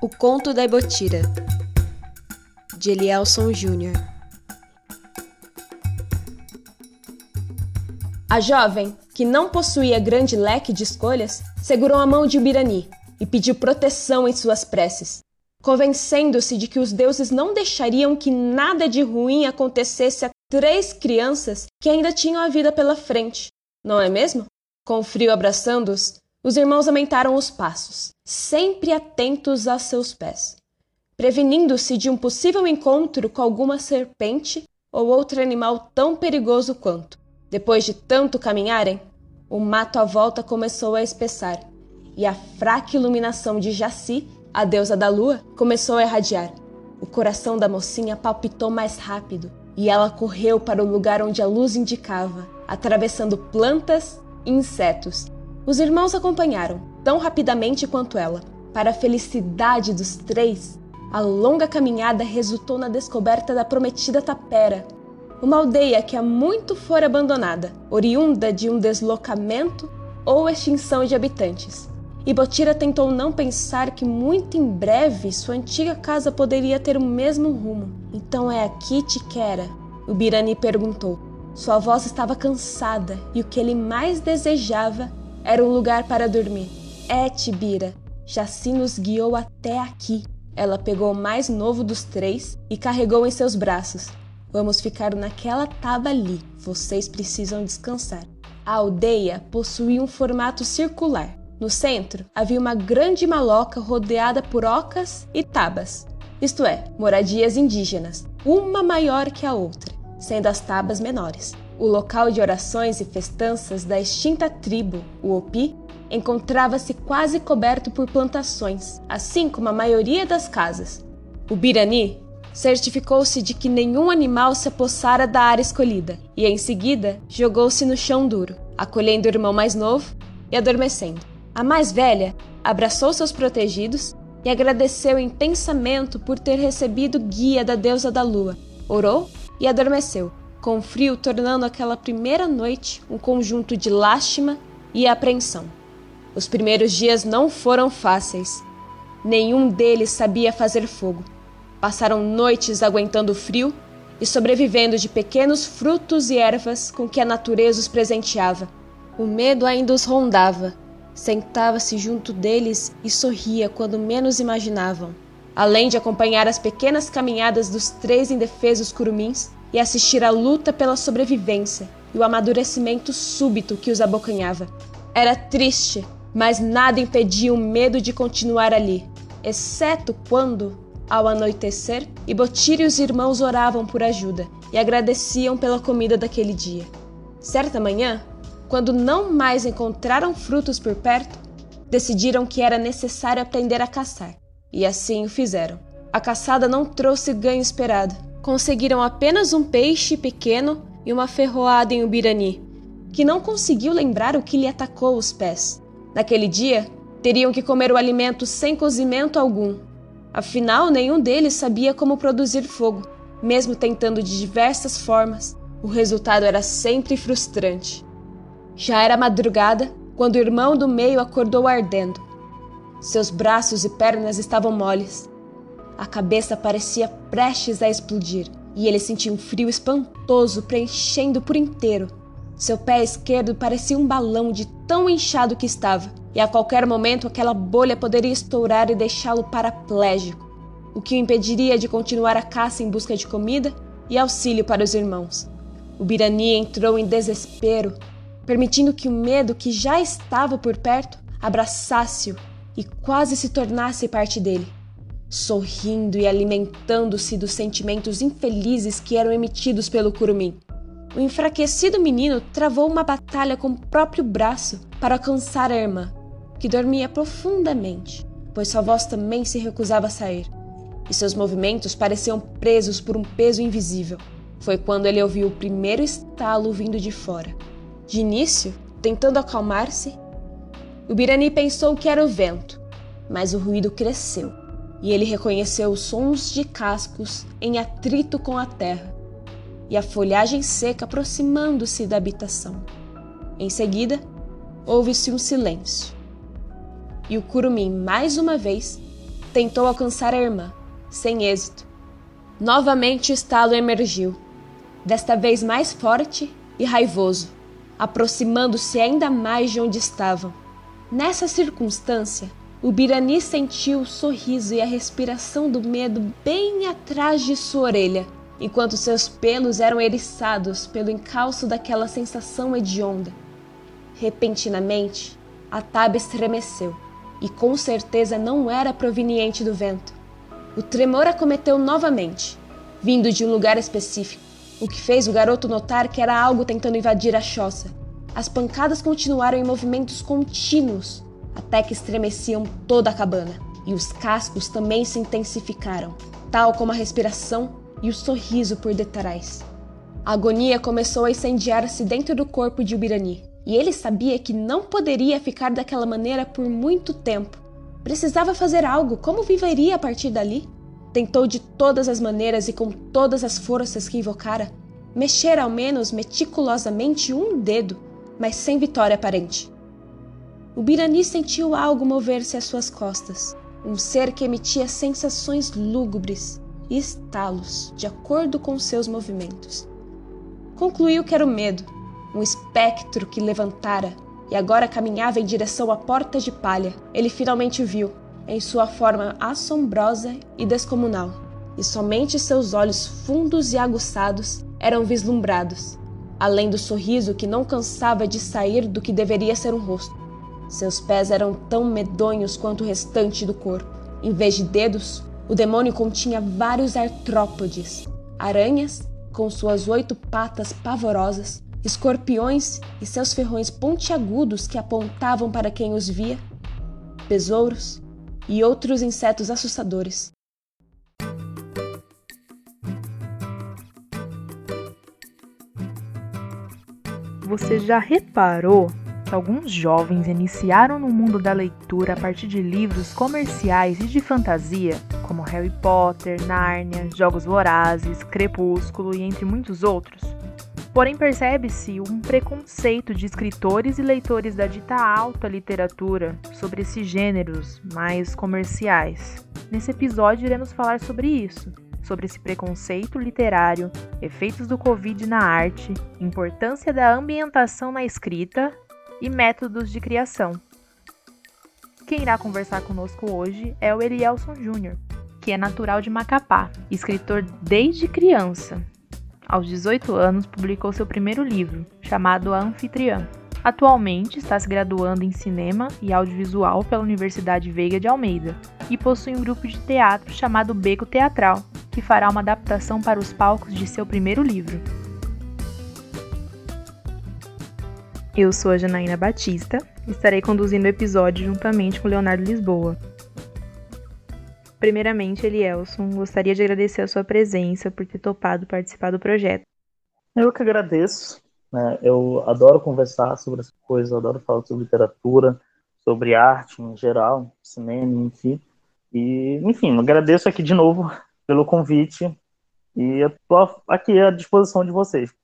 O Conto da Ibotira, de Elielson Júnior. A jovem, que não possuía grande leque de escolhas, segurou a mão de Ubirani e pediu proteção em suas preces, convencendo-se de que os deuses não deixariam que nada de ruim acontecesse a três crianças que ainda tinham a vida pela frente, não é mesmo? Com o frio abraçando-os, os irmãos aumentaram os passos, sempre atentos a seus pés, prevenindo-se de um possível encontro com alguma serpente ou outro animal tão perigoso quanto. Depois de tanto caminharem, o mato à volta começou a espessar e a fraca iluminação de Jaci, a deusa da lua, começou a irradiar. O coração da mocinha palpitou mais rápido e ela correu para o lugar onde a luz indicava, atravessando plantas e insetos os irmãos acompanharam, tão rapidamente quanto ela. Para a felicidade dos três, a longa caminhada resultou na descoberta da prometida tapera, uma aldeia que há muito fora abandonada, oriunda de um deslocamento ou extinção de habitantes. E Botira tentou não pensar que muito em breve sua antiga casa poderia ter o mesmo rumo. Então é aqui, Tiquera? O Birani perguntou. Sua voz estava cansada e o que ele mais desejava era um lugar para dormir. É, Tibira, Jaci nos guiou até aqui. Ela pegou o mais novo dos três e carregou em seus braços. Vamos ficar naquela taba ali. Vocês precisam descansar. A aldeia possuía um formato circular. No centro havia uma grande maloca rodeada por ocas e tabas, isto é, moradias indígenas, uma maior que a outra, sendo as tabas menores. O local de orações e festanças da extinta tribo, o Opi, encontrava-se quase coberto por plantações, assim como a maioria das casas. O Birani certificou-se de que nenhum animal se apossara da área escolhida e, em seguida, jogou-se no chão duro, acolhendo o irmão mais novo e adormecendo. A mais velha abraçou seus protegidos e agradeceu em pensamento por ter recebido guia da deusa da lua, orou e adormeceu, com frio tornando aquela primeira noite um conjunto de lástima e apreensão. Os primeiros dias não foram fáceis. Nenhum deles sabia fazer fogo. Passaram noites aguentando o frio e sobrevivendo de pequenos frutos e ervas com que a natureza os presenteava. O medo ainda os rondava. Sentava-se junto deles e sorria quando menos imaginavam. Além de acompanhar as pequenas caminhadas dos três indefesos curumins, e assistir à luta pela sobrevivência e o amadurecimento súbito que os abocanhava. Era triste, mas nada impedia o medo de continuar ali, exceto quando, ao anoitecer, Ibotira e os irmãos oravam por ajuda e agradeciam pela comida daquele dia. Certa manhã, quando não mais encontraram frutos por perto, decidiram que era necessário aprender a caçar, e assim o fizeram. A caçada não trouxe ganho esperado, conseguiram apenas um peixe pequeno e uma ferroada em Ubirani, que não conseguiu lembrar o que lhe atacou os pés. Naquele dia, teriam que comer o alimento sem cozimento algum. Afinal, nenhum deles sabia como produzir fogo, mesmo tentando de diversas formas. O resultado era sempre frustrante. Já era madrugada quando o irmão do meio acordou ardendo. Seus braços e pernas estavam moles. A cabeça parecia prestes a explodir e ele sentia um frio espantoso preenchendo por inteiro. Seu pé esquerdo parecia um balão de tão inchado que estava, e a qualquer momento aquela bolha poderia estourar e deixá-lo paraplégico, o que o impediria de continuar a caça em busca de comida e auxílio para os irmãos. O Birani entrou em desespero, permitindo que o medo que já estava por perto abraçasse-o e quase se tornasse parte dele sorrindo e alimentando-se dos sentimentos infelizes que eram emitidos pelo curumim. O enfraquecido menino travou uma batalha com o próprio braço para alcançar a irmã, que dormia profundamente, pois sua voz também se recusava a sair, e seus movimentos pareciam presos por um peso invisível. Foi quando ele ouviu o primeiro estalo vindo de fora. De início, tentando acalmar-se, o Birani pensou que era o vento, mas o ruído cresceu e ele reconheceu os sons de cascos em atrito com a terra e a folhagem seca aproximando-se da habitação. Em seguida, houve-se um silêncio. E o curumim, mais uma vez, tentou alcançar a irmã, sem êxito. Novamente o estalo emergiu, desta vez mais forte e raivoso, aproximando-se ainda mais de onde estavam. Nessa circunstância, o Birani sentiu o sorriso e a respiração do medo bem atrás de sua orelha, enquanto seus pelos eram eriçados pelo encalço daquela sensação hedionda. Repentinamente, a tábua estremeceu, e com certeza não era proveniente do vento. O tremor acometeu novamente, vindo de um lugar específico, o que fez o garoto notar que era algo tentando invadir a choça. As pancadas continuaram em movimentos contínuos, até que estremeciam toda a cabana, e os cascos também se intensificaram, tal como a respiração e o sorriso por detrás. A agonia começou a incendiar-se dentro do corpo de Ubirani, e ele sabia que não poderia ficar daquela maneira por muito tempo. Precisava fazer algo, como viveria a partir dali? Tentou de todas as maneiras e com todas as forças que invocara, mexer ao menos meticulosamente um dedo, mas sem vitória aparente. O Birani sentiu algo mover-se às suas costas, um ser que emitia sensações lúgubres e estalos de acordo com seus movimentos. Concluiu que era o medo, um espectro que levantara e agora caminhava em direção à porta de palha. Ele finalmente viu, em sua forma assombrosa e descomunal, e somente seus olhos fundos e aguçados eram vislumbrados, além do sorriso que não cansava de sair do que deveria ser um rosto. Seus pés eram tão medonhos quanto o restante do corpo. Em vez de dedos, o demônio continha vários artrópodes, aranhas com suas oito patas pavorosas, escorpiões e seus ferrões pontiagudos que apontavam para quem os via, besouros e outros insetos assustadores. Você já reparou alguns jovens iniciaram no mundo da leitura a partir de livros comerciais e de fantasia, como Harry Potter, Nárnia, Jogos Vorazes, Crepúsculo e entre muitos outros. Porém, percebe-se um preconceito de escritores e leitores da dita alta literatura sobre esses gêneros mais comerciais. Nesse episódio, iremos falar sobre isso, sobre esse preconceito literário, efeitos do Covid na arte, importância da ambientação na escrita e métodos de criação. Quem irá conversar conosco hoje é o Elielson Júnior, que é natural de Macapá, escritor desde criança. Aos 18 anos, publicou seu primeiro livro, chamado A Anfitriã. Atualmente está se graduando em cinema e audiovisual pela Universidade Veiga de Almeida e possui um grupo de teatro chamado Beco Teatral, que fará uma adaptação para os palcos de seu primeiro livro. Eu sou a Janaína Batista e estarei conduzindo o episódio juntamente com Leonardo Lisboa. Primeiramente, Elielson, gostaria de agradecer a sua presença por ter topado participar do projeto. Eu que agradeço. Né? Eu adoro conversar sobre essas coisas, adoro falar sobre literatura, sobre arte em geral, cinema, enfim. E, enfim, agradeço aqui de novo pelo convite e estou aqui à disposição de vocês.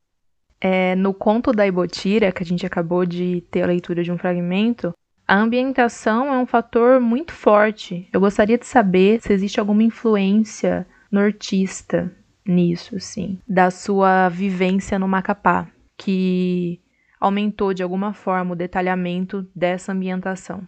É, no conto da Ibotira, que a gente acabou de ter a leitura de um fragmento, a ambientação é um fator muito forte. Eu gostaria de saber se existe alguma influência nortista nisso, assim, da sua vivência no Macapá, que aumentou de alguma forma o detalhamento dessa ambientação.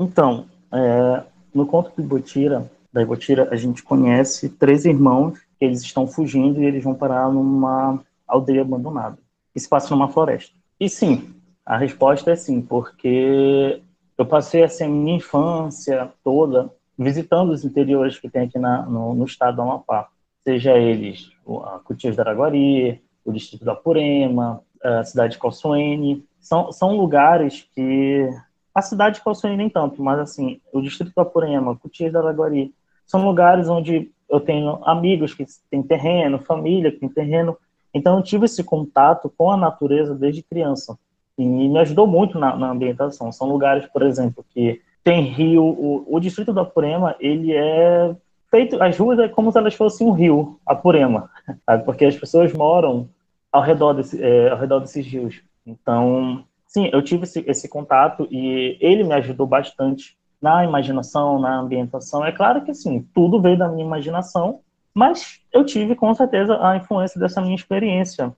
Então, é, no conto do Ibotira, da Ibotira, a gente conhece três irmãos que eles estão fugindo e eles vão parar numa aldeia abandonada. Isso passa numa floresta. E sim, a resposta é sim, porque eu passei assim, a minha infância toda visitando os interiores que tem aqui na, no, no, estado do Amapá, seja eles a Cutias da Araguari, o distrito da Purema, a cidade de Calçoene, são, são lugares que a cidade de Calçoene nem tanto, mas assim, o distrito da Purema, Cutias da Araguari, são lugares onde eu tenho amigos que têm terreno, família que tem terreno, então eu tive esse contato com a natureza desde criança e me ajudou muito na, na ambientação. São lugares, por exemplo, que tem rio. O, o distrito da Purema ele é feito, as ruas é como se elas fossem um rio, a Purema, sabe? porque as pessoas moram ao redor, desse, é, ao redor desses rios. Então, sim, eu tive esse, esse, contato e ele me ajudou bastante na imaginação, na ambientação. É claro que, assim, tudo veio da minha imaginação, mas eu tive, com certeza, a influência dessa minha experiência,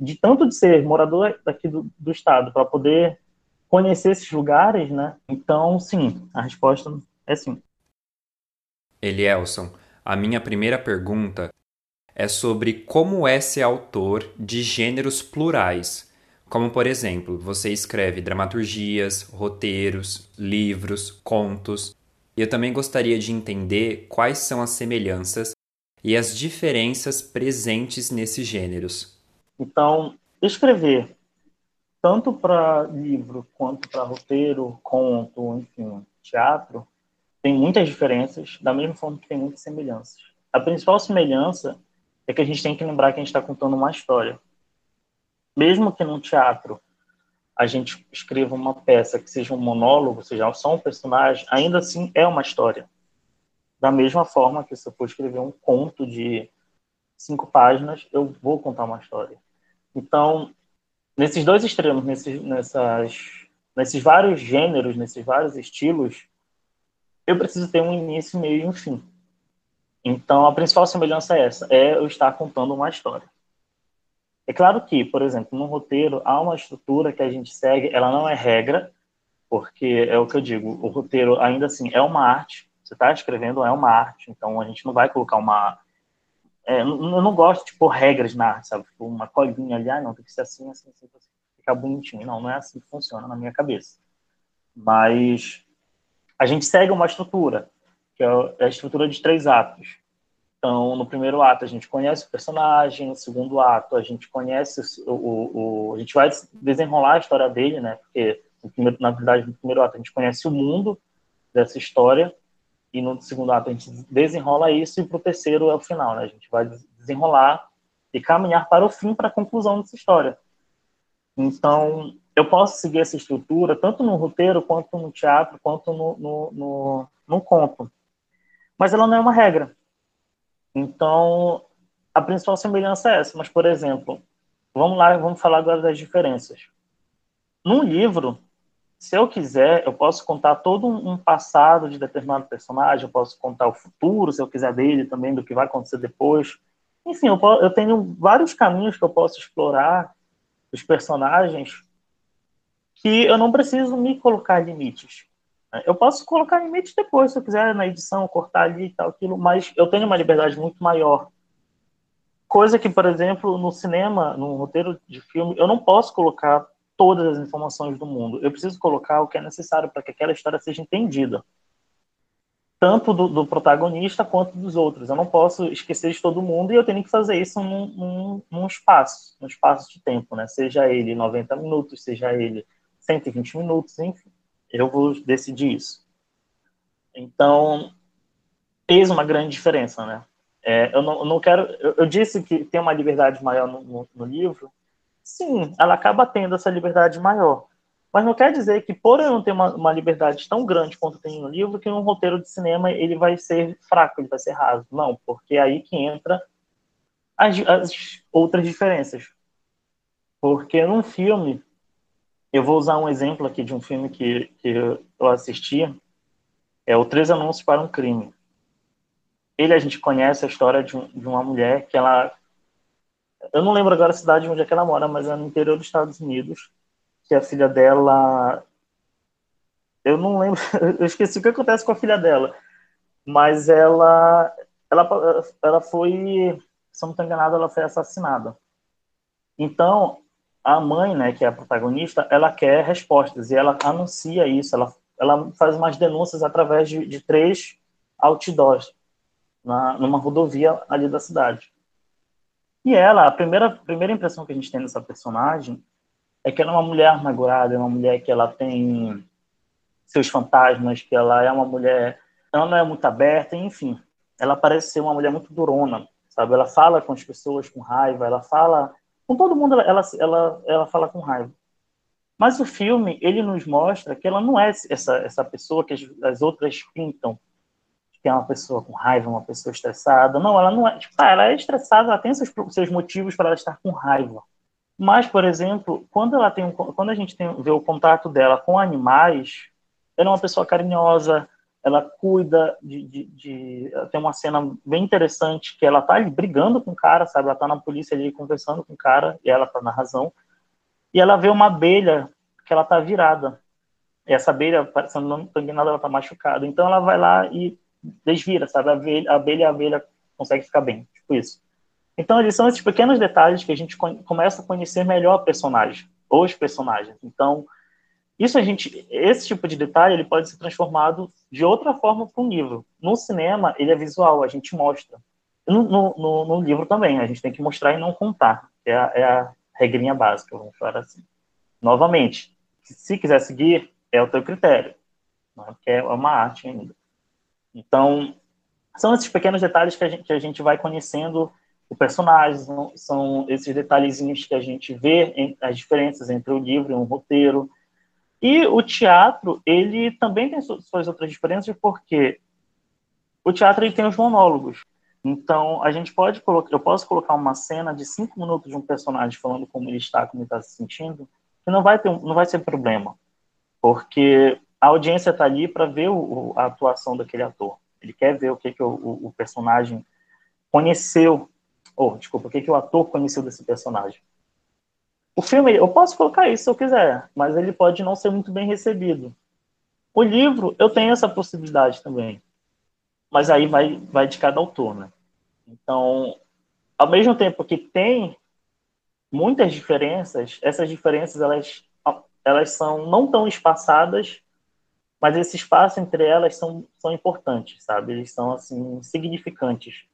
de tanto de ser morador daqui do, do estado, para poder conhecer esses lugares, né? Então, sim, a resposta é sim. Elielson, a minha primeira pergunta é sobre como é ser autor de gêneros plurais. Como, por exemplo, você escreve dramaturgias, roteiros, livros, contos. E eu também gostaria de entender quais são as semelhanças e as diferenças presentes nesses gêneros. Então, escrever tanto para livro quanto para roteiro, conto, enfim, teatro, tem muitas diferenças, da mesma forma que tem muitas semelhanças. A principal semelhança é que a gente tem que lembrar que a gente está contando uma história. Mesmo que num teatro a gente escreva uma peça que seja um monólogo, seja só um personagem, ainda assim é uma história. Da mesma forma que se eu for escrever um conto de cinco páginas, eu vou contar uma história. Então, nesses dois extremos, nesses, nessas, nesses vários gêneros, nesses vários estilos, eu preciso ter um início, meio e um fim. Então, a principal semelhança é essa, é eu estar contando uma história. É claro que, por exemplo, no roteiro há uma estrutura que a gente segue, ela não é regra, porque é o que eu digo, o roteiro ainda assim é uma arte, você está escrevendo é uma arte, então a gente não vai colocar uma é, eu não gosto de pôr regras na arte, sabe? Tipo, uma colinha ali, ah, não, tem que ser assim, assim, assim, assim, ficar bonitinho. Não, não é assim que funciona na minha cabeça. Mas a gente segue uma estrutura, que é a estrutura de três atos. Então, no primeiro ato, a gente conhece o personagem, no segundo ato, a gente conhece o, o, o a gente vai desenrolar a história dele, né? Porque, primeiro, na verdade, no primeiro ato, a gente conhece o mundo dessa história, e no segundo ato a gente desenrola isso, e para o terceiro é o final, né? A gente vai desenrolar e caminhar para o fim, para a conclusão dessa história. Então, eu posso seguir essa estrutura tanto no roteiro, quanto no teatro, quanto no, no, no, no conto. Mas ela não é uma regra. Então, a principal semelhança é essa. Mas, por exemplo, vamos lá, vamos falar agora das diferenças. Num livro, se eu quiser, eu posso contar todo um passado de determinado personagem, eu posso contar o futuro, se eu quiser dele também, do que vai acontecer depois. Enfim, eu, eu tenho vários caminhos que eu posso explorar os personagens que eu não preciso me colocar limites. Eu posso colocar limites depois, se eu quiser, na edição, cortar ali e tal, aquilo, mas eu tenho uma liberdade muito maior. Coisa que, por exemplo, no cinema, no roteiro de filme, eu não posso colocar todas as informações do mundo. Eu preciso colocar o que é necessário para que aquela história seja entendida. Tanto do, do, protagonista quanto dos outros. Eu não posso esquecer de todo mundo e eu tenho que fazer isso num, num, num espaço, num espaço de tempo, né? Seja ele 90 minutos, seja ele 120 minutos, enfim. Eu vou decidir isso. Então, fez uma grande diferença, né? É, eu, não, eu, não, quero. Eu, eu, disse que tem uma liberdade maior no, no, no livro, sim, ela acaba tendo essa liberdade maior. Mas não quer dizer que, por eu não ter uma, uma, liberdade tão grande quanto tem no livro, que um roteiro de cinema ele vai ser fraco, ele vai ser raso. Não, porque é aí que entra as, as outras diferenças. Porque num filme, eu vou usar um exemplo aqui de um filme que, que eu assisti, é o Três Anúncios para um Crime. Ele, a gente conhece a história de, um, de uma mulher que ela eu não lembro agora a cidade onde é que ela mora, mas é no interior dos Estados Unidos, que a filha dela. Eu não lembro, eu esqueci o que acontece com a filha dela, mas ela, ela, ela foi, se eu não estou enganado, ela foi assassinada. Então, a mãe, né, que é a protagonista, ela quer respostas e ela anuncia isso, ela, ela faz umas denúncias através de, de três outdoors na, numa rodovia ali da cidade. E ela, a primeira, primeira impressão que a gente tem dessa personagem é que ela é uma mulher amargurada, é uma mulher que ela tem seus fantasmas, que ela é uma mulher, ela não é muito aberta, enfim. Ela parece ser uma mulher muito durona, sabe? Ela fala com as pessoas com raiva, ela fala com todo mundo, ela, ela, ela fala com raiva. Mas o filme, ele nos mostra que ela não é essa, essa pessoa que as, as outras pintam que é uma pessoa com raiva, uma pessoa estressada. Não, ela não é. Tipo, tá, ela é estressada, ela tem seus, seus motivos para ela estar com raiva. Mas, por exemplo, quando ela tem, quando a gente tem, vê o contato dela com animais, ela é uma pessoa carinhosa, ela cuida de, de, de, tem uma cena bem interessante que ela tá ali brigando com o cara, sabe? Ela tá na polícia ali conversando com o cara e ela tá na razão. E ela vê uma abelha que ela tá virada. E essa abelha, se não tô enganado, ela tá machucada. Então ela vai lá e desvira, sabe? A abelha, a abelha, a abelha consegue ficar bem, tipo isso. Então eles são esses pequenos detalhes que a gente começa a conhecer melhor a personagem, ou os personagens. Então, isso a gente, esse tipo de detalhe, ele pode ser transformado de outra forma para um livro. No cinema, ele é visual, a gente mostra. No, no, no, livro também, a gente tem que mostrar e não contar. É a, é a regrinha básica, vamos falar assim. Novamente, se quiser seguir, é o teu critério, né? porque é uma arte ainda. Então, são esses pequenos detalhes que a gente, que a gente vai conhecendo o personagem, são, esses detalhezinhos que a gente vê as diferenças entre o livro e um roteiro, e o teatro, ele também tem suas outras diferenças, porque o teatro ele tem os monólogos. Então, a gente pode colocar, eu posso colocar uma cena de cinco minutos de um personagem falando como ele está, como ele está se sentindo, que não vai ter, não vai ser problema, porque a audiência está ali para ver o, a atuação daquele ator. Ele quer ver o que, que o, o personagem conheceu, ou desculpa, o que, que o ator conheceu desse personagem. O filme, eu posso colocar isso se eu quiser, mas ele pode não ser muito bem recebido. O livro, eu tenho essa possibilidade também. Mas aí vai, vai de cada autor, né? Então, ao mesmo tempo que tem muitas diferenças, essas diferenças, elas, elas são não tão espaçadas, mas esse espaço entre elas são, são importantes, sabe? Eles são, assim, significantes.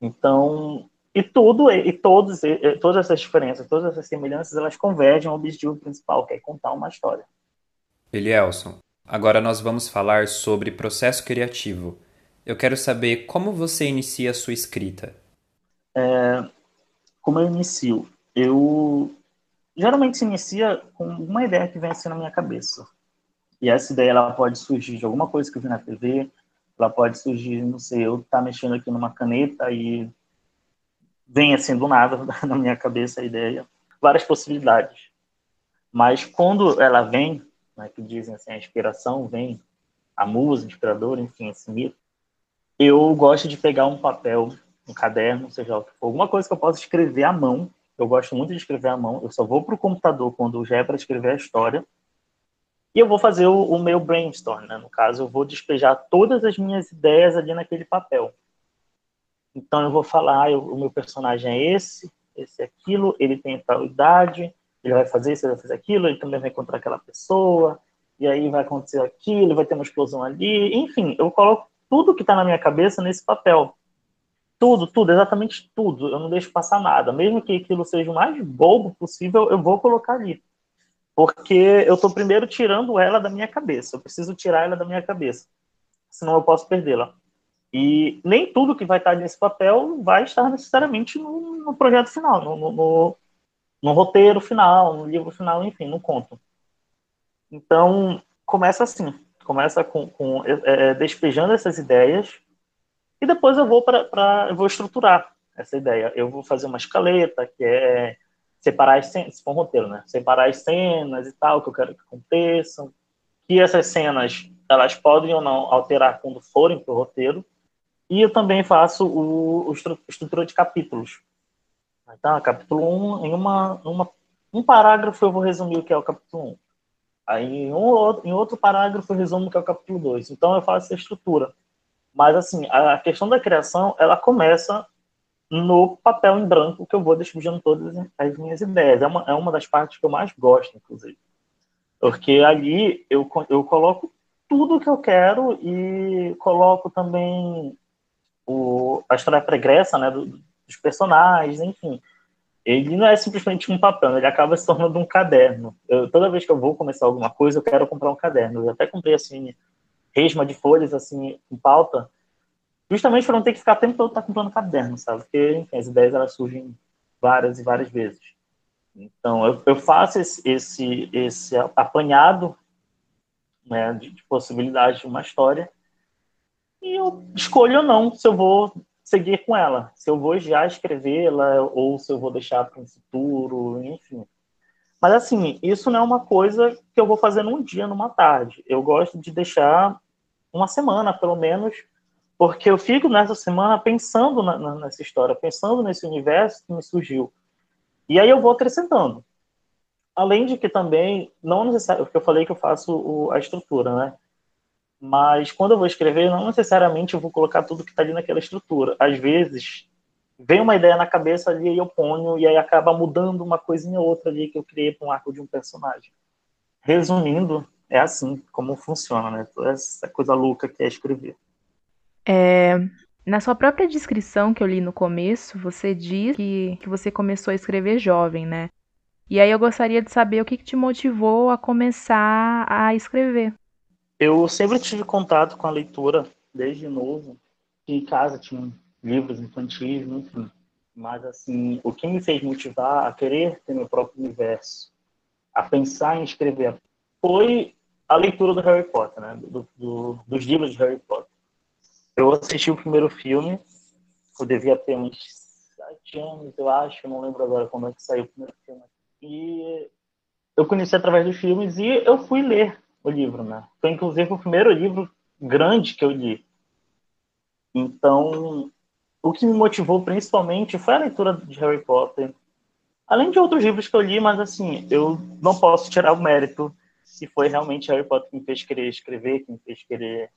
Então, e tudo, e todos, e todas essas diferenças, todas essas semelhanças, elas convergem ao objetivo principal, que é contar uma história. Elielson, agora nós vamos falar sobre processo criativo. Eu quero saber como você inicia a sua escrita. É, como eu inicio? Eu geralmente se inicia com uma ideia que vem assim na minha cabeça. E essa ideia ela pode surgir de alguma coisa que eu vi na TV, ela pode surgir, não sei, eu tá mexendo aqui numa caneta e vem assim do nada na minha cabeça a ideia, várias possibilidades. Mas quando ela vem, né, que dizem assim, a inspiração vem, a musa inspiradora, enfim, esse mito, eu gosto de pegar um papel, um caderno, seja for, alguma coisa que eu possa escrever à mão. Eu gosto muito de escrever à mão. Eu só vou para o computador quando já é para escrever a história. E eu vou fazer o, o meu brainstorm, né? No caso, eu vou despejar todas as minhas ideias ali naquele papel. Então eu vou falar, eu, o meu personagem é esse, esse é aquilo, ele tem tal idade, ele vai fazer isso, ele vai fazer aquilo, ele também vai encontrar aquela pessoa, e aí vai acontecer aquilo, vai ter uma explosão ali, enfim, eu coloco tudo que está na minha cabeça nesse papel. Tudo, tudo, exatamente tudo. Eu não deixo passar nada. Mesmo que aquilo seja o mais bobo possível, eu vou colocar ali. Porque eu estou primeiro tirando ela da minha cabeça. Eu preciso tirar ela da minha cabeça. Senão eu posso perdê-la. E nem tudo que vai estar nesse papel vai estar necessariamente no, no projeto final, no, no, no, roteiro final, no livro final, enfim, no conto. Então, começa assim, começa com, com é, é despejando essas ideias e depois eu vou para eu vou estruturar essa ideia. Eu vou fazer uma escaleta que é separar as cenas, se for um roteiro, né? Separar as cenas e tal que eu quero que aconteçam, que essas cenas elas podem ou não alterar quando forem para o roteiro e eu também faço o, o estrutura de capítulos. Então, capítulo 1, em uma, uma, um parágrafo eu vou resumir o que é o capítulo 1. Aí, em, um, em outro parágrafo eu resumo o que é o capítulo 2. Então, eu faço essa estrutura. Mas, assim, a questão da criação, ela começa no papel em branco que eu vou despejando todas as minhas ideias. É uma, é uma das partes que eu mais gosto, inclusive. Porque ali eu, eu coloco tudo que eu quero e coloco também o, a história pregressa né, do, dos personagens, enfim. Ele não é simplesmente um papel, ele acaba se tornando um caderno. Eu, toda vez que eu vou começar alguma coisa, eu quero comprar um caderno. Eu até comprei assim, resma de folhas assim, em pauta, justamente para não ter que ficar o tempo todo tá comprando caderno, sabe? Porque enfim, as ideias elas surgem várias e várias vezes. Então, eu, eu faço esse, esse, esse apanhado né, de, de possibilidades de uma história e eu escolho ou não se eu vou seguir com ela, se eu vou já escrevê-la ou se eu vou deixar para um futuro, enfim. Mas assim, isso não é uma coisa que eu vou fazer num dia, numa tarde. Eu gosto de deixar uma semana, pelo menos, porque eu fico nessa semana pensando na, na, nessa história, pensando nesse universo que me surgiu. E aí eu vou acrescentando. Além de que também, não necessariamente, porque eu falei que eu faço o, a estrutura, né? Mas quando eu vou escrever, não necessariamente eu vou colocar tudo que está ali naquela estrutura. Às vezes, vem uma ideia na cabeça ali e eu ponho, e aí acaba mudando uma coisinha ou outra ali que eu criei para um arco de um personagem. Resumindo, é assim como funciona, né? Toda essa coisa louca que é escrever. É, na sua própria descrição que eu li no começo, você diz que, que você começou a escrever jovem, né? E aí eu gostaria de saber o que, que te motivou a começar a escrever. Eu sempre tive contato com a leitura desde novo. Em casa tinha livros infantis, enfim. Mas, assim, o que me fez motivar a querer ter meu próprio universo, a pensar em escrever, foi a leitura do Harry Potter, né? Do, do, dos livros de Harry Potter. Eu assisti o primeiro filme, eu devia ter uns sete anos, eu acho, não lembro agora quando é que saiu o primeiro filme. E eu conheci através dos filmes e eu fui ler o livro, né? Foi inclusive o primeiro livro grande que eu li. Então, o que me motivou principalmente foi a leitura de Harry Potter. Além de outros livros que eu li, mas assim, eu não posso tirar o mérito se foi realmente Harry Potter que me fez querer escrever, que me fez querer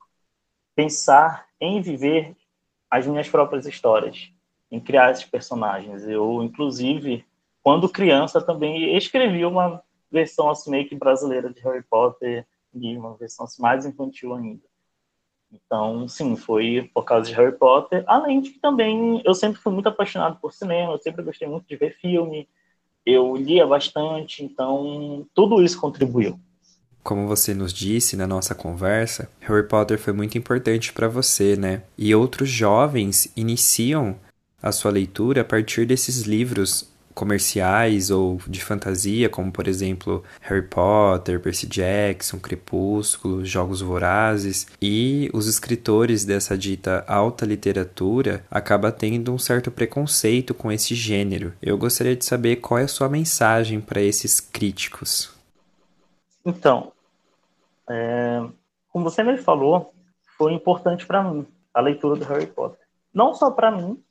pensar em viver as minhas próprias histórias, em criar esses personagens. Eu, inclusive, quando criança, também escrevi uma versão assim, meio que brasileira de Harry Potter, e uma versão assim, mais infantil ainda. Então, sim, foi por causa de Harry Potter. Além de que também eu sempre fui muito apaixonado por cinema, eu sempre gostei muito de ver filme, eu lia bastante, então tudo isso contribuiu. Como você nos disse na nossa conversa, Harry Potter foi muito importante para você, né? E outros jovens iniciam a sua leitura a partir desses livros comerciais ou de fantasia, como por exemplo Harry Potter, Percy Jackson, Crepúsculo, Jogos Vorazes, e os escritores dessa dita alta literatura acabam tendo um certo preconceito com esse gênero. Eu gostaria de saber qual é a sua mensagem para esses críticos. Então, é, como você me falou, foi importante para mim a leitura do Harry Potter. Não só para mim,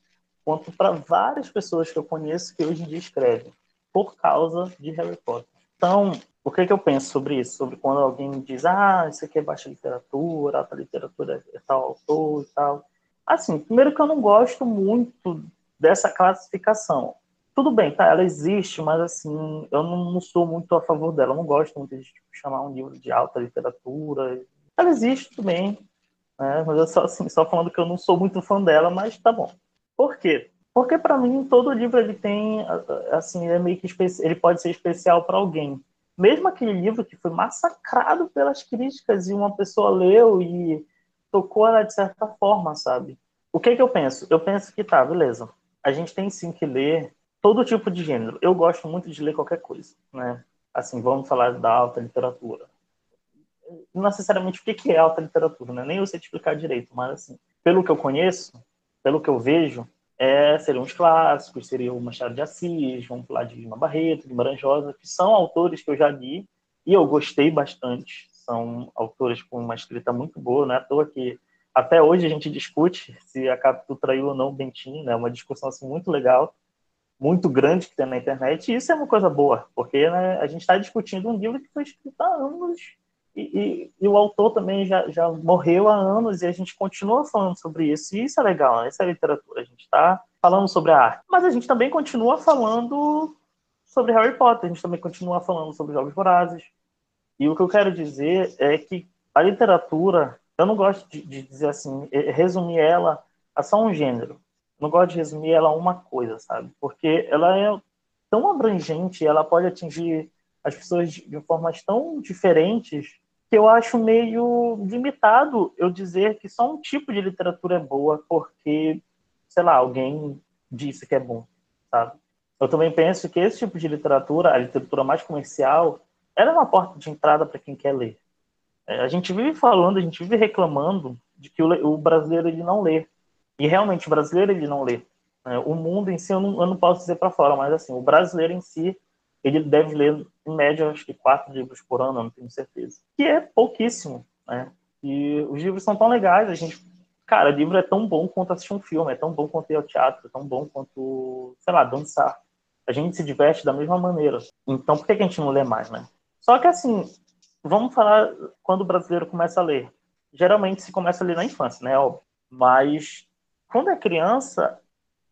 quanto para várias pessoas que eu conheço que hoje em dia escrevem, por causa de Harry Potter. Então, o que, que eu penso sobre isso? Sobre quando alguém me diz, ah, isso aqui é baixa literatura, alta literatura é tal autor e tal. Assim, primeiro que eu não gosto muito dessa classificação tudo bem, tá? Ela existe, mas assim, eu não, não sou muito a favor dela. Eu não gosto muito de tipo, chamar um livro de alta literatura. Ela existe também, né? Mas eu só assim, só falando que eu não sou muito fã dela, mas tá bom. Por quê? Porque para mim todo livro ele tem assim, é meio que ele pode ser especial para alguém. Mesmo aquele livro que foi massacrado pelas críticas e uma pessoa leu e tocou ela de certa forma, sabe? O que que eu penso? Eu penso que tá, beleza. A gente tem sim que ler todo tipo de gênero. Eu gosto muito de ler qualquer coisa, né? Assim, vamos falar da alta literatura. Não necessariamente o que é alta literatura, né? Nem eu sei te explicar direito, mas assim, pelo que eu conheço, pelo que eu vejo, é, seriam os clássicos, seria o Machado de Assis, vamos falar de Lima Barreto, Guimarães Rosa, que são autores que eu já li e eu gostei bastante. São autores com uma escrita muito boa, não é à toa que até hoje a gente discute se a Capitu traiu ou não o Bentinho, né? Uma discussão assim, muito legal muito grande que tem na internet, e isso é uma coisa boa, porque né, a gente está discutindo um livro que foi escrito há anos, e, e, e, o autor também já, já morreu há anos, e a gente continua falando sobre isso, e isso é legal, né? isso é literatura, a gente está falando sobre a arte, mas a gente também continua falando sobre Harry Potter, a gente também continua falando sobre Jogos Vorazes, e o que eu quero dizer é que a literatura, eu não gosto de, de dizer assim, resumir ela a só um gênero, não gosto de resumir ela a uma coisa, sabe? Porque ela é tão abrangente, ela pode atingir as pessoas de formas tão diferentes que eu acho meio limitado eu dizer que só um tipo de literatura é boa porque, sei lá, alguém disse que é bom, sabe? Eu também penso que esse tipo de literatura, a literatura mais comercial, ela é uma porta de entrada para quem quer ler. É, a gente vive falando, a gente vive reclamando de que o brasileiro ele não lê. E realmente o brasileiro ele não lê. Né? O mundo em si eu não, eu não posso dizer para fora, mas assim, o brasileiro em si ele deve ler em média, acho que quatro livros por ano, não tenho certeza. Que é pouquíssimo, né? E os livros são tão legais, a gente... Cara, livro é tão bom quanto assistir um filme, é tão bom quanto ir ao teatro, é tão bom quanto, sei lá, dançar. A gente se diverte da mesma maneira. Então, por que a gente não lê mais, né? Só que, assim, vamos falar quando o brasileiro começa a ler. Geralmente se começa a ler na infância, né? Óbvio. Mas quando é criança,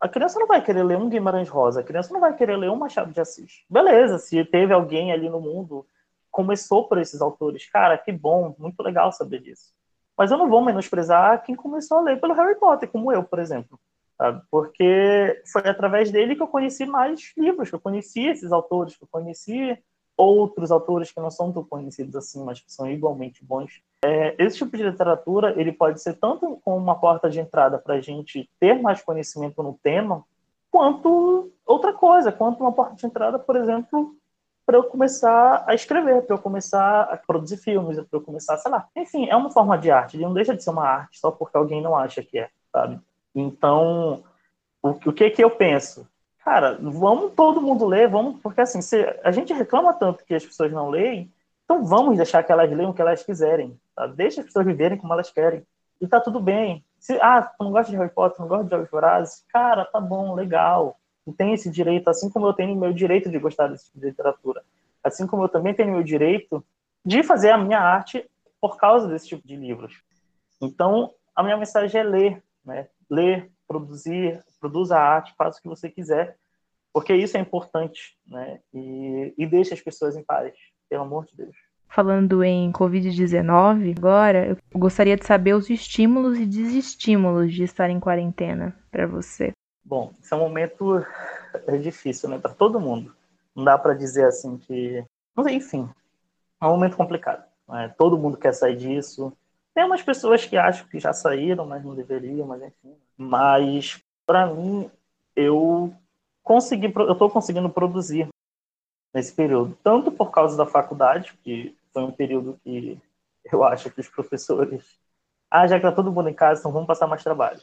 a criança não vai querer ler um Guimarães Rosa, a criança não vai querer ler um Machado de Assis. Beleza, se teve alguém ali no mundo começou por esses autores, cara, que bom, muito legal saber disso. Mas eu não vou menosprezar quem começou a ler pelo Harry Potter, como eu, por exemplo. Sabe? Porque foi através dele que eu conheci mais livros, que eu conheci esses autores, que eu conheci outros autores que não são tão conhecidos assim, mas que são igualmente bons. É, esse tipo de literatura ele pode ser tanto como uma porta de entrada para a gente ter mais conhecimento no tema, quanto outra coisa, quanto uma porta de entrada, por exemplo, para eu começar a escrever, para eu começar a produzir filmes, para eu começar, sei lá. Enfim, é uma forma de arte, ele não deixa de ser uma arte só porque alguém não acha que é, sabe? Então, o, o que que eu penso? Cara, vamos todo mundo ler, vamos, porque assim, se a gente reclama tanto que as pessoas não leem, então vamos deixar que elas leiam o que elas quiserem, tá? Deixa as pessoas viverem como elas querem. E tá tudo bem. Se, ah, tu não gosta de Harry Potter, não gosta de Jogos Vorazes, cara, tá bom, legal. Tem esse direito, assim como eu tenho meu direito de gostar desse tipo de literatura. Assim como eu também tenho meu direito de fazer a minha arte por causa desse tipo de livros. Então, a minha mensagem é ler, né? Ler, produzir, produza arte, faça o que você quiser, porque isso é importante, né? E, e deixe as pessoas em paz, pelo amor de Deus. Falando em Covid-19, agora, eu gostaria de saber os estímulos e desestímulos de estar em quarentena para você. Bom, esse é um momento é difícil, né, para todo mundo. Não dá para dizer assim que, enfim, é um momento complicado. Né? Todo mundo quer sair disso. Tem umas pessoas que acham que já saíram, mas não deveriam, mas enfim. Mas para mim, eu consegui, eu estou conseguindo produzir nesse período, tanto por causa da faculdade, que foi um período que eu acho que os professores, ah, já que tá todo mundo em casa, então vamos passar mais trabalho.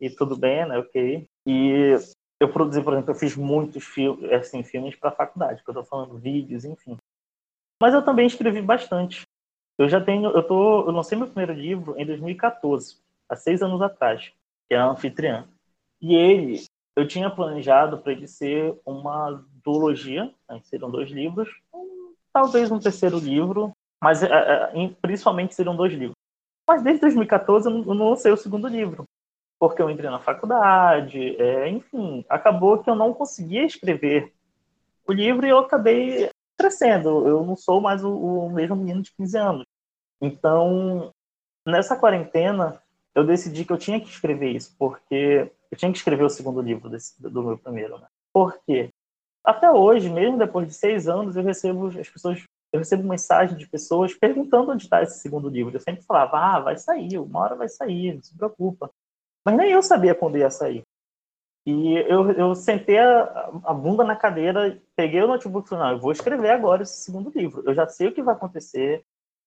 E tudo bem, né? Ok. E eu produzi, por exemplo, eu fiz muitos filmes, assim, filmes para faculdade, que eu estou falando vídeos, enfim. Mas eu também escrevi bastante. Eu já tenho, eu tô, eu lancei meu primeiro livro em 2014, há seis anos atrás que é a anfitriã. E ele, eu tinha planejado para ele ser uma duologia, né, seriam dois livros, talvez um terceiro livro, mas é, é, principalmente seriam dois livros. Mas desde 2014 eu não, não lancei o segundo livro, porque eu entrei na faculdade, é, enfim, acabou que eu não conseguia escrever o livro e eu acabei crescendo. Eu não sou mais o, o mesmo menino de 15 anos. Então, nessa quarentena, eu decidi que eu tinha que escrever isso, porque eu tinha que escrever o segundo livro desse, do meu primeiro, né? Porque até hoje, mesmo depois de seis anos, eu recebo as pessoas, eu recebo mensagem de pessoas perguntando onde está esse segundo livro. Eu sempre falava, ah, vai sair, uma hora vai sair, não se preocupa. Mas nem eu sabia quando ia sair. E eu, eu sentei a, a bunda na cadeira, peguei o notebook e falei, não, eu vou escrever agora esse segundo livro. Eu já sei o que vai acontecer,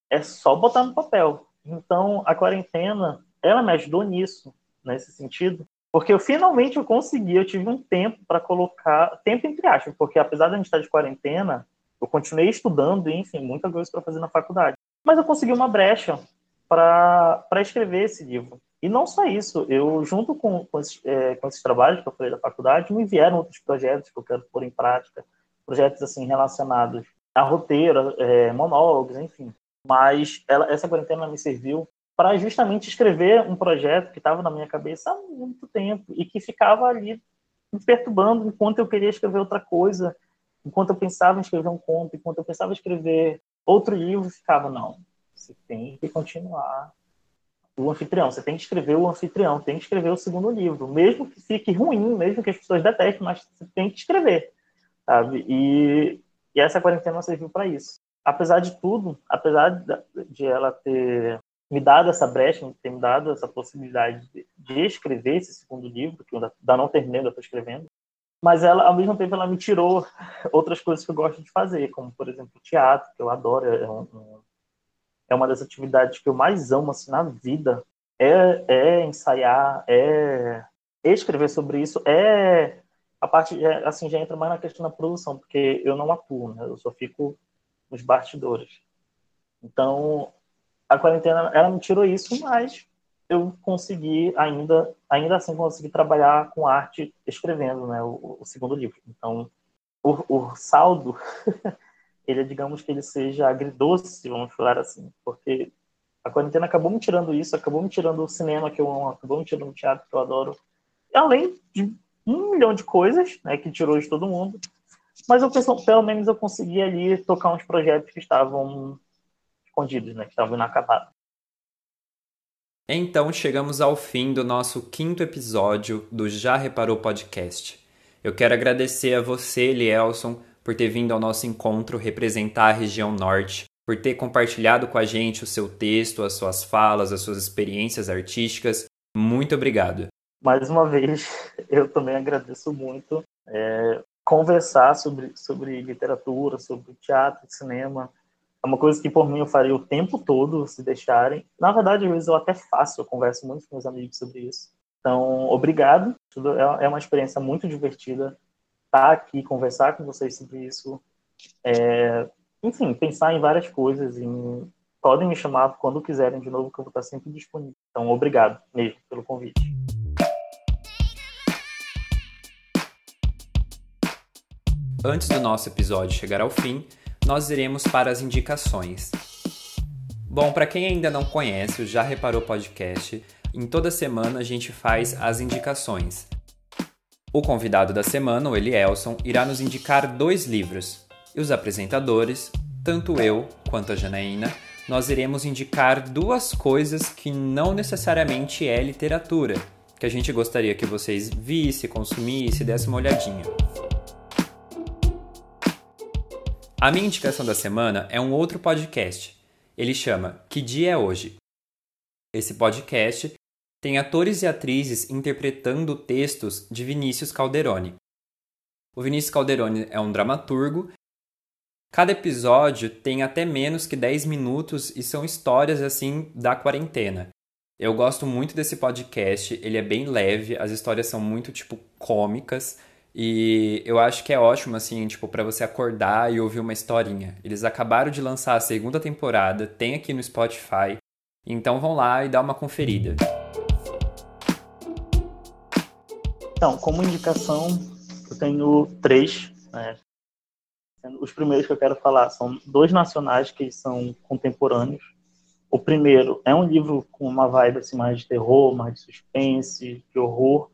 é só botar no papel. Então, a quarentena ela me ajudou nisso, nesse sentido, porque eu finalmente eu consegui, eu tive um tempo para colocar, tempo entre aspas, porque apesar de a gente estar de quarentena, eu continuei estudando, enfim, muita coisa para fazer na faculdade. Mas eu consegui uma brecha para escrever esse livro. E não só isso, eu, junto com, com, esses, é, com esses trabalhos que eu falei da faculdade, me vieram outros projetos que eu quero pôr em prática, projetos assim relacionados a roteiro, é, monólogos, enfim. Mas ela, essa quarentena me serviu para justamente escrever um projeto que estava na minha cabeça há muito tempo e que ficava ali me perturbando enquanto eu queria escrever outra coisa, enquanto eu pensava em escrever um conto, enquanto eu pensava em escrever outro livro, ficava, não, você tem que continuar o anfitrião, você tem que escrever o anfitrião, tem que escrever o segundo livro, mesmo que fique ruim, mesmo que as pessoas detestem, mas você tem que escrever, sabe? E, e essa quarentena serviu para isso. Apesar de tudo, apesar de, ela ter me dado essa brecha, ter me dado essa possibilidade de, de escrever esse segundo livro, que ainda, não terminei, ainda estou escrevendo. Mas ela, ao mesmo tempo, ela me tirou outras coisas que eu gosto de fazer, como, por exemplo, teatro, que eu adoro. É, um, é uma das atividades que eu mais amo assim, na vida. É, é ensaiar, é escrever sobre isso, é a parte, assim, já entra mais na questão da produção, porque eu não atuo, né? Eu só fico nos bastidores. Então, a quarentena, ela me tirou isso, mas eu consegui ainda, ainda assim, consegui trabalhar com arte escrevendo, né? O, o segundo livro. Então, o, o saldo, ele é, digamos que ele seja agridoce, vamos falar assim, porque a quarentena acabou me tirando isso, acabou me tirando o cinema que eu amo, acabou me tirando o teatro que eu adoro, além de um milhão de coisas, né, que tirou de todo mundo. Mas eu penso, pelo menos eu consegui ali tocar uns projetos que estavam escondidos, né, que estavam inacabados. Então chegamos ao fim do nosso quinto episódio do Já Reparou Podcast. Eu quero agradecer a você, Elielson, por ter vindo ao nosso encontro representar a região norte, por ter compartilhado com a gente o seu texto, as suas falas, as suas experiências artísticas. Muito obrigado mais uma vez, eu também agradeço muito é, conversar sobre, sobre literatura, sobre teatro, cinema. É uma coisa que por mim eu faria o tempo todo, se deixarem. Na verdade, às vezes eu até faço, eu converso muito com meus amigos sobre isso. Então, obrigado. É, é uma experiência muito divertida estar aqui, conversar com vocês sobre isso. É, enfim, pensar em várias coisas. Em, podem me chamar quando quiserem de novo, que eu vou estar sempre disponível. Então, obrigado mesmo pelo convite. Antes do nosso episódio chegar ao fim, nós iremos para as indicações. Bom, para quem ainda não conhece o Já Reparou Podcast, em toda semana a gente faz as indicações. O convidado da semana, o Elielson, irá nos indicar dois livros. E os apresentadores, tanto eu quanto a Janaína, nós iremos indicar duas coisas que não necessariamente é literatura, que a gente gostaria que vocês vissem, consumissem, dessem uma olhadinha. A minha indicação da semana é um outro podcast. Ele chama Que Dia é Hoje? Esse podcast tem atores e atrizes interpretando textos de Vinícius Calderoni. O Vinícius Calderoni é um dramaturgo. Cada episódio tem até menos que 10 minutos e são histórias assim da quarentena. Eu gosto muito desse podcast, ele é bem leve, as histórias são muito tipo cômicas e eu acho que é ótimo, assim, tipo, para você acordar e ouvir uma historinha. Eles acabaram de lançar a segunda temporada, tem aqui no Spotify. Então vão lá e dá uma conferida. Então, como indicação, eu tenho três. Né? Os primeiros que eu quero falar são dois nacionais que são contemporâneos. O primeiro é um livro com uma vibe assim, mais de terror, mais de suspense, de horror,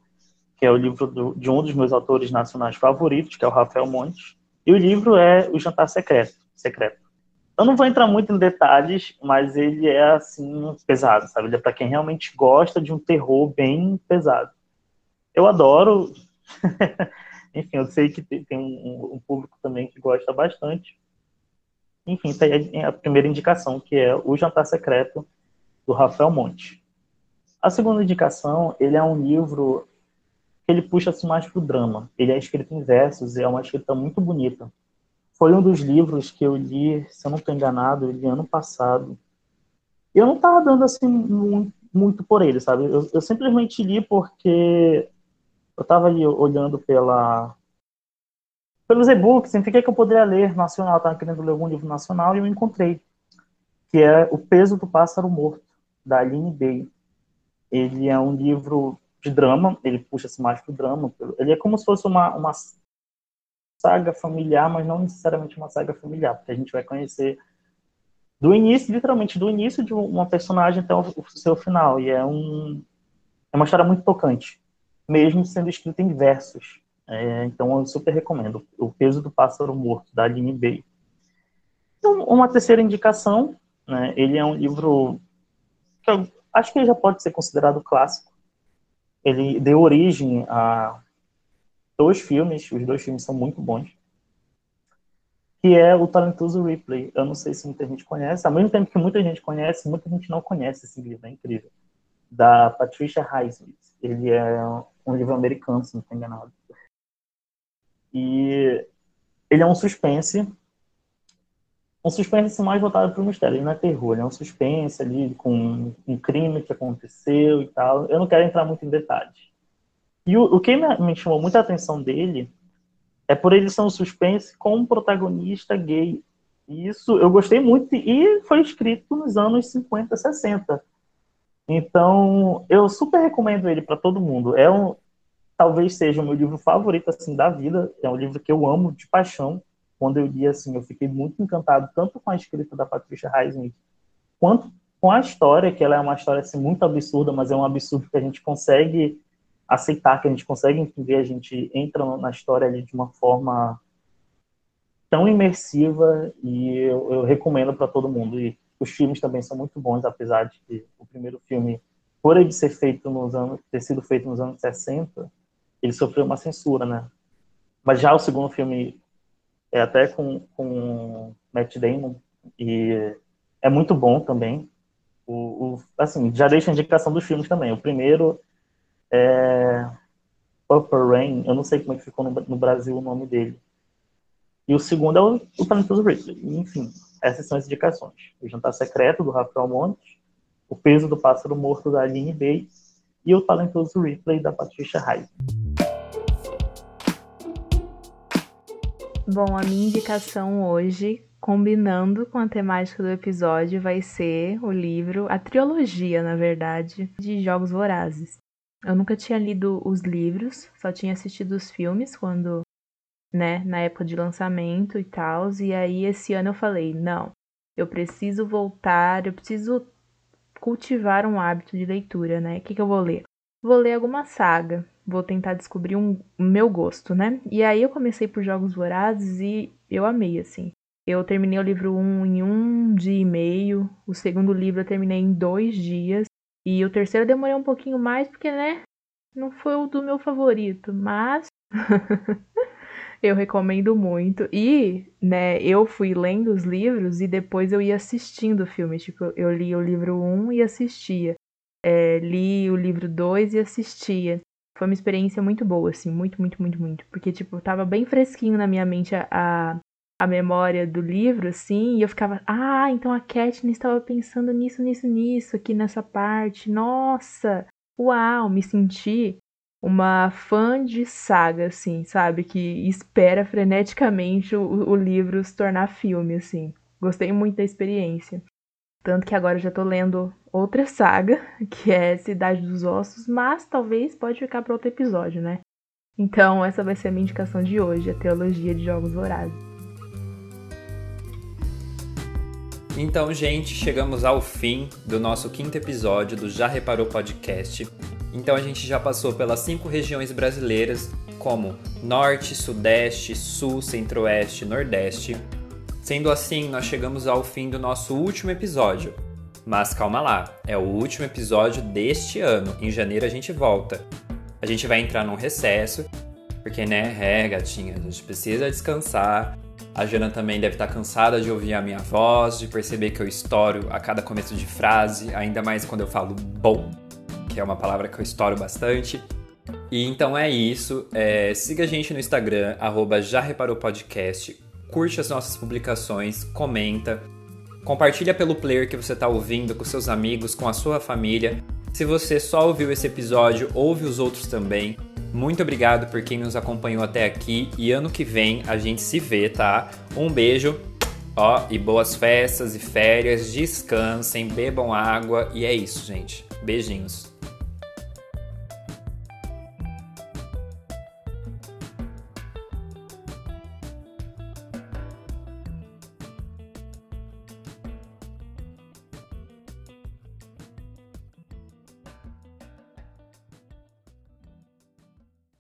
que é o livro do, de um dos meus autores nacionais favoritos, que é o Rafael Montes. E o livro é O Jantar Secreto. Secreto. Eu não vou entrar muito em detalhes, mas ele é assim pesado, sabe? Ele é para quem realmente gosta de um terror bem pesado. Eu adoro. Enfim, eu sei que tem um, um, público também que gosta bastante. Enfim, tá aí a primeira indicação, que é O Jantar Secreto, do Rafael Monte. A segunda indicação, ele é um livro ele puxa-se mais para o drama. Ele é escrito em versos é uma escrita muito bonita. Foi um dos livros que eu li, se eu não estou enganado, eu li ano passado. Eu não estava dando assim muito por ele, sabe? Eu, eu simplesmente li porque eu estava ali olhando pela pelos e-books, em que eu poderia ler nacional, estava querendo ler algum livro nacional e eu encontrei, que é O Peso do Pássaro Morto, da Aline Bay. Ele é um livro de drama, ele puxa-se mais pro drama. Ele é como se fosse uma, uma saga familiar, mas não necessariamente uma saga familiar, porque a gente vai conhecer do início, literalmente do início de uma personagem até o, seu final. E é, um, é uma história muito tocante, mesmo sendo escrita em versos. É, então eu super recomendo. O Peso do Pássaro Morto, da Aline Bay. Então, uma terceira indicação, né, ele é um livro que eu acho que já pode ser considerado clássico, ele deu origem a dois filmes, os dois filmes são muito bons, que é o talentoso Ripley. Eu não sei se muita gente conhece, ao mesmo tempo que muita gente conhece, muita gente não conhece esse livro, é incrível. Da Patricia Highsmith. Ele é um livro americano, se não estou enganado. E ele é um suspense um suspense mais voltado para o mistério, não é terror, é um suspense ali com um crime que aconteceu e tal. Eu não quero entrar muito em detalhes. E o, o que me, me chamou muita atenção dele é por ele ser um suspense com um protagonista gay. E isso eu gostei muito e foi escrito nos anos 50, 60. Então, eu super recomendo ele para todo mundo. É um talvez seja o meu livro favorito assim da vida, é um livro que eu amo de paixão. Quando eu li assim, eu fiquei muito encantado tanto com a escrita da Patricia Highsmith, quanto com a história, que ela é uma história assim muito absurda, mas é um absurdo que a gente consegue aceitar, que a gente consegue entender, a gente entra na história ali de uma forma tão imersiva e eu, eu recomendo para todo mundo. E os filmes também são muito bons, apesar de que o primeiro filme, por ele ser feito nos anos, ter sido feito nos anos 60, ele sofreu uma censura, né? Mas já o segundo filme é até com, com Matt Damon e é muito bom também. O, o, assim, já deixa a indicação dos filmes também. O primeiro é Purple Rain, eu não sei como é que ficou no, no Brasil o nome dele. E o segundo é o, o Talentoso Ripley. Enfim, essas são as indicações. O Jantar Secreto, do Rafael Montes, O Peso do Pássaro Morto, da Aline Bates, e o Talentoso Ripley, da Patricia Hyde. Bom, a minha indicação hoje, combinando com a temática do episódio, vai ser o livro, a trilogia, na verdade, de Jogos Vorazes. Eu nunca tinha lido os livros, só tinha assistido os filmes quando, né, na época de lançamento e tal. E aí esse ano eu falei: não, eu preciso voltar, eu preciso cultivar um hábito de leitura, né? O que, que eu vou ler? Vou ler alguma saga, vou tentar descobrir um meu gosto, né? E aí eu comecei por Jogos Vorazes e eu amei, assim. Eu terminei o livro 1 um em um dia e meio, o segundo livro eu terminei em dois dias. E o terceiro eu demorei um pouquinho mais, porque, né, não foi o do meu favorito, mas eu recomendo muito. E, né, eu fui lendo os livros e depois eu ia assistindo o filme. Tipo, eu li o livro 1 e assistia. É, li o livro 2 e assistia. Foi uma experiência muito boa, assim, muito, muito, muito, muito. Porque, tipo, tava bem fresquinho na minha mente a, a memória do livro, assim, e eu ficava, ah, então a Katniss estava pensando nisso, nisso, nisso, aqui nessa parte. Nossa, uau, me senti uma fã de saga, assim, sabe? Que espera freneticamente o, o livro se tornar filme, assim. Gostei muito da experiência. Tanto que agora eu já tô lendo outra saga, que é Cidade dos Ossos, mas talvez pode ficar para outro episódio, né? Então, essa vai ser a minha indicação de hoje, a teologia de Jogos Vorazes. Então, gente, chegamos ao fim do nosso quinto episódio do Já Reparou Podcast. Então, a gente já passou pelas cinco regiões brasileiras, como Norte, Sudeste, Sul, Centro-Oeste, Nordeste. Sendo assim, nós chegamos ao fim do nosso último episódio. Mas calma lá, é o último episódio deste ano. Em janeiro a gente volta. A gente vai entrar num recesso, porque, né, é, gatinha, a gente precisa descansar a Jana também deve estar cansada de ouvir a minha voz, de perceber que eu estouro a cada começo de frase, ainda mais quando eu falo bom, que é uma palavra que eu estouro bastante. E então é isso. É, siga a gente no Instagram, arroba já reparou podcast. Curte as nossas publicações, comenta. Compartilha pelo player que você está ouvindo com seus amigos, com a sua família. Se você só ouviu esse episódio, ouve os outros também. Muito obrigado por quem nos acompanhou até aqui e ano que vem a gente se vê, tá? Um beijo, ó, e boas festas e férias, descansem, bebam água e é isso, gente. Beijinhos.